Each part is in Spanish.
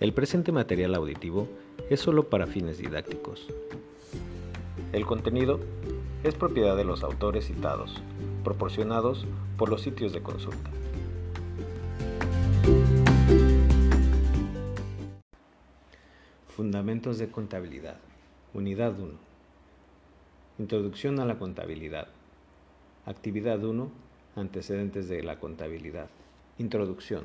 El presente material auditivo es solo para fines didácticos. El contenido es propiedad de los autores citados, proporcionados por los sitios de consulta. Fundamentos de contabilidad. Unidad 1. Introducción a la contabilidad. Actividad 1. Antecedentes de la contabilidad. Introducción.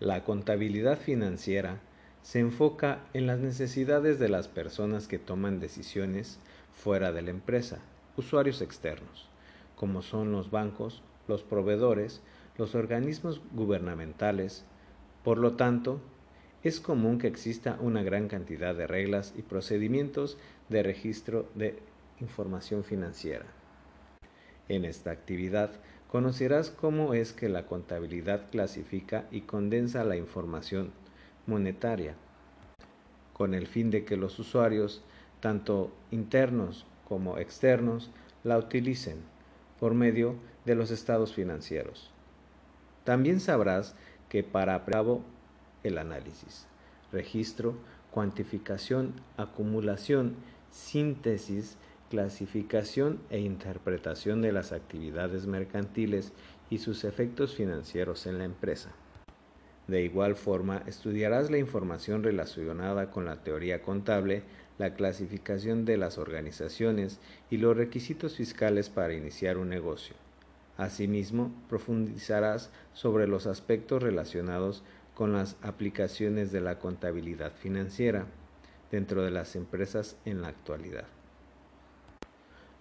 La contabilidad financiera se enfoca en las necesidades de las personas que toman decisiones fuera de la empresa, usuarios externos, como son los bancos, los proveedores, los organismos gubernamentales. Por lo tanto, es común que exista una gran cantidad de reglas y procedimientos de registro de información financiera. En esta actividad conocerás cómo es que la contabilidad clasifica y condensa la información monetaria, con el fin de que los usuarios, tanto internos como externos, la utilicen por medio de los estados financieros. También sabrás que para cabo el análisis, registro, cuantificación, acumulación, síntesis, clasificación e interpretación de las actividades mercantiles y sus efectos financieros en la empresa. De igual forma, estudiarás la información relacionada con la teoría contable, la clasificación de las organizaciones y los requisitos fiscales para iniciar un negocio. Asimismo, profundizarás sobre los aspectos relacionados con las aplicaciones de la contabilidad financiera dentro de las empresas en la actualidad.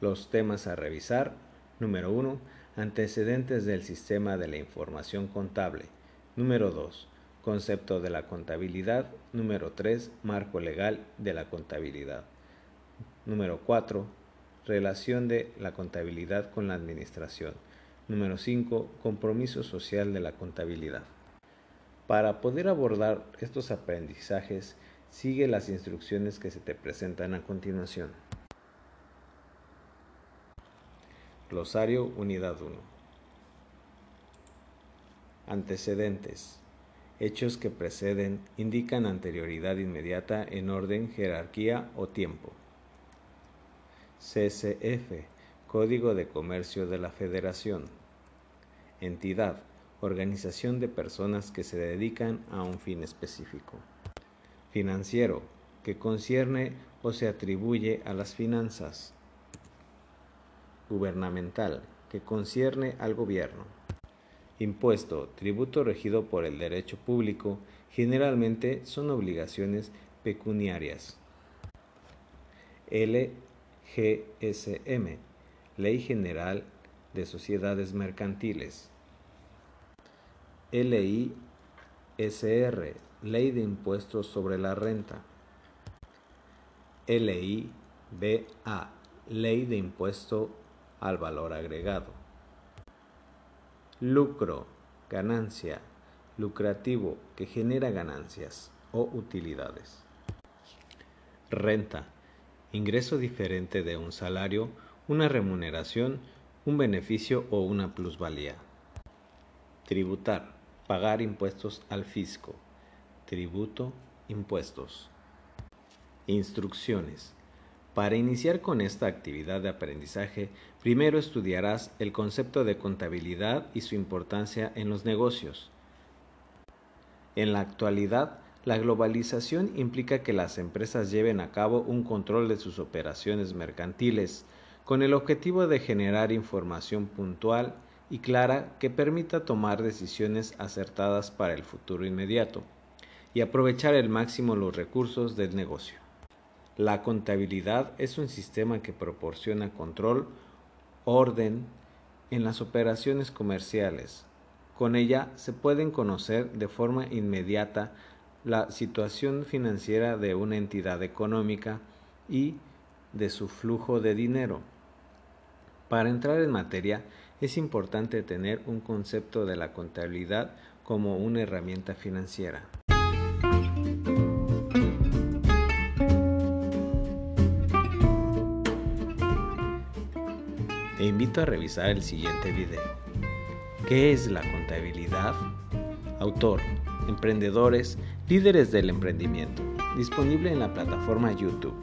Los temas a revisar. Número 1. Antecedentes del sistema de la información contable. Número 2. Concepto de la contabilidad. Número 3. Marco legal de la contabilidad. Número 4. Relación de la contabilidad con la administración. Número 5. Compromiso social de la contabilidad. Para poder abordar estos aprendizajes, sigue las instrucciones que se te presentan a continuación. Glosario Unidad 1. Antecedentes. Hechos que preceden indican anterioridad inmediata en orden, jerarquía o tiempo. CCF. Código de Comercio de la Federación. Entidad. Organización de personas que se dedican a un fin específico. Financiero. Que concierne o se atribuye a las finanzas gubernamental, que concierne al gobierno. Impuesto, tributo regido por el derecho público, generalmente son obligaciones pecuniarias. LGSM, Ley General de Sociedades Mercantiles. LISR, Ley de Impuestos sobre la Renta. LIBA, Ley de Impuesto al valor agregado. Lucro, ganancia, lucrativo que genera ganancias o utilidades. Renta, ingreso diferente de un salario, una remuneración, un beneficio o una plusvalía. Tributar, pagar impuestos al fisco. Tributo, impuestos. Instrucciones para iniciar con esta actividad de aprendizaje, primero estudiarás el concepto de contabilidad y su importancia en los negocios. En la actualidad, la globalización implica que las empresas lleven a cabo un control de sus operaciones mercantiles, con el objetivo de generar información puntual y clara que permita tomar decisiones acertadas para el futuro inmediato y aprovechar al máximo los recursos del negocio. La contabilidad es un sistema que proporciona control, orden en las operaciones comerciales. Con ella se pueden conocer de forma inmediata la situación financiera de una entidad económica y de su flujo de dinero. Para entrar en materia, es importante tener un concepto de la contabilidad como una herramienta financiera. Te invito a revisar el siguiente video. ¿Qué es la contabilidad? Autor, emprendedores, líderes del emprendimiento, disponible en la plataforma YouTube.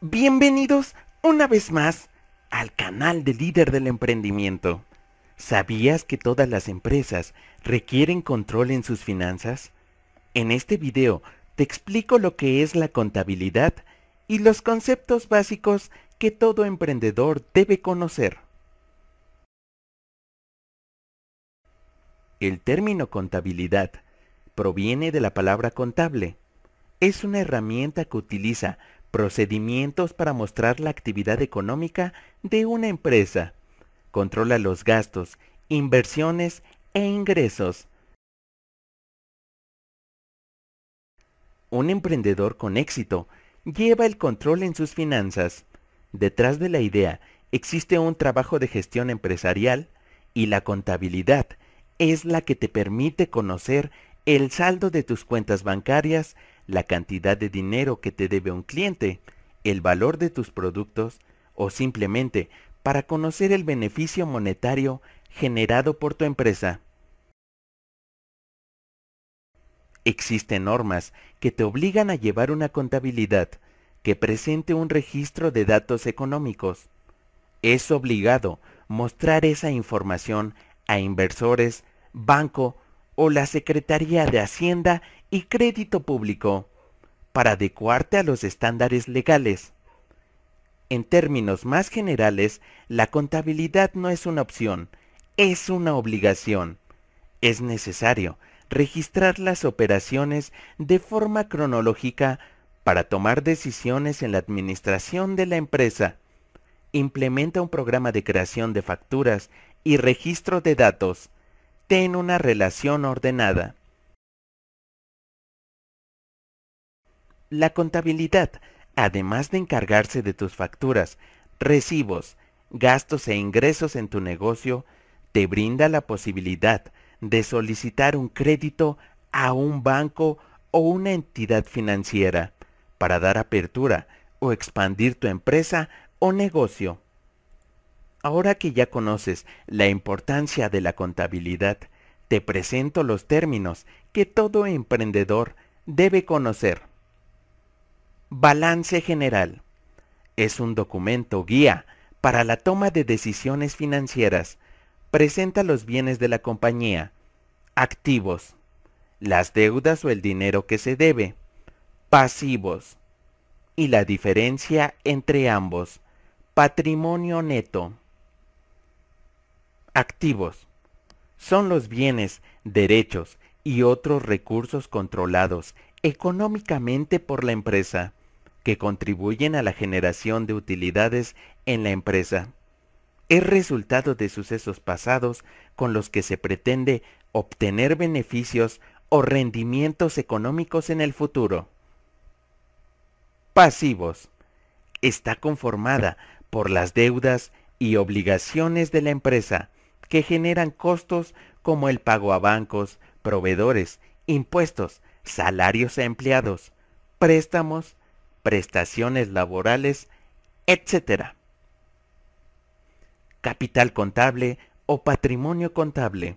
Bienvenidos una vez más al canal de líder del emprendimiento. ¿Sabías que todas las empresas requieren control en sus finanzas? En este video te explico lo que es la contabilidad y los conceptos básicos que todo emprendedor debe conocer. El término contabilidad proviene de la palabra contable. Es una herramienta que utiliza procedimientos para mostrar la actividad económica de una empresa. Controla los gastos, inversiones e ingresos. Un emprendedor con éxito lleva el control en sus finanzas. Detrás de la idea existe un trabajo de gestión empresarial y la contabilidad es la que te permite conocer el saldo de tus cuentas bancarias, la cantidad de dinero que te debe un cliente, el valor de tus productos o simplemente para conocer el beneficio monetario generado por tu empresa. Existen normas que te obligan a llevar una contabilidad que presente un registro de datos económicos. Es obligado mostrar esa información a inversores, banco o la Secretaría de Hacienda y Crédito Público para adecuarte a los estándares legales. En términos más generales, la contabilidad no es una opción, es una obligación. Es necesario registrar las operaciones de forma cronológica para tomar decisiones en la administración de la empresa. Implementa un programa de creación de facturas y registro de datos. Ten una relación ordenada. La contabilidad, además de encargarse de tus facturas, recibos, gastos e ingresos en tu negocio, te brinda la posibilidad de solicitar un crédito a un banco o una entidad financiera para dar apertura o expandir tu empresa o negocio. Ahora que ya conoces la importancia de la contabilidad, te presento los términos que todo emprendedor debe conocer. Balance General. Es un documento guía para la toma de decisiones financieras. Presenta los bienes de la compañía. Activos. Las deudas o el dinero que se debe. Pasivos. Y la diferencia entre ambos. Patrimonio neto. Activos. Son los bienes, derechos y otros recursos controlados económicamente por la empresa que contribuyen a la generación de utilidades en la empresa. Es resultado de sucesos pasados con los que se pretende obtener beneficios o rendimientos económicos en el futuro. Pasivos. Está conformada por las deudas y obligaciones de la empresa que generan costos como el pago a bancos, proveedores, impuestos, salarios a empleados, préstamos, prestaciones laborales, etc. Capital contable o patrimonio contable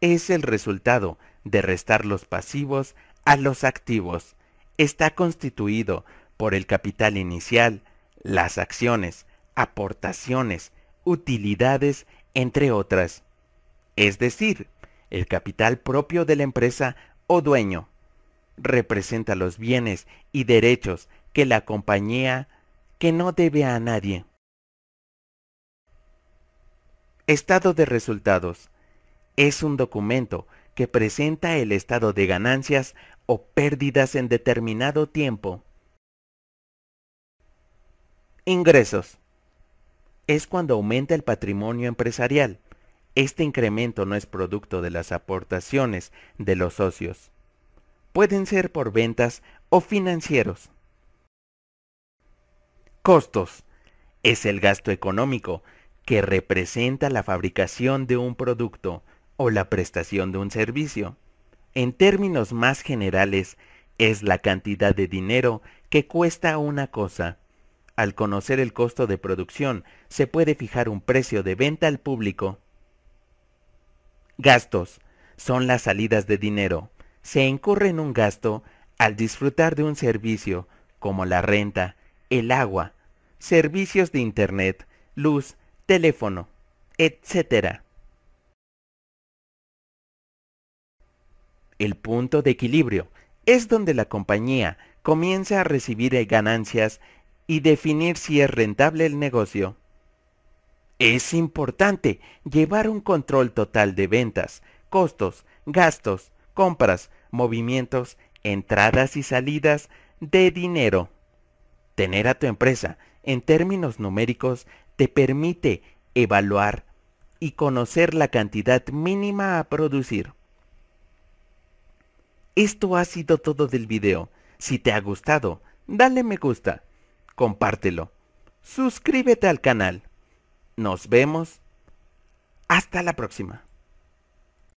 es el resultado de restar los pasivos a los activos. Está constituido por el capital inicial, las acciones, aportaciones, utilidades, entre otras. Es decir, el capital propio de la empresa o dueño. Representa los bienes y derechos que la compañía que no debe a nadie. Estado de resultados. Es un documento que presenta el estado de ganancias o pérdidas en determinado tiempo. Ingresos. Es cuando aumenta el patrimonio empresarial. Este incremento no es producto de las aportaciones de los socios. Pueden ser por ventas o financieros. Costos. Es el gasto económico que representa la fabricación de un producto o la prestación de un servicio. En términos más generales, es la cantidad de dinero que cuesta una cosa. Al conocer el costo de producción, se puede fijar un precio de venta al público. Gastos. Son las salidas de dinero. Se incurre en un gasto al disfrutar de un servicio como la renta, el agua, servicios de Internet, luz, teléfono, etc. El punto de equilibrio es donde la compañía comienza a recibir ganancias y definir si es rentable el negocio. Es importante llevar un control total de ventas, costos, gastos, compras, movimientos, entradas y salidas de dinero. Tener a tu empresa en términos numéricos te permite evaluar y conocer la cantidad mínima a producir. Esto ha sido todo del video. Si te ha gustado, dale me gusta, compártelo, suscríbete al canal. Nos vemos. Hasta la próxima.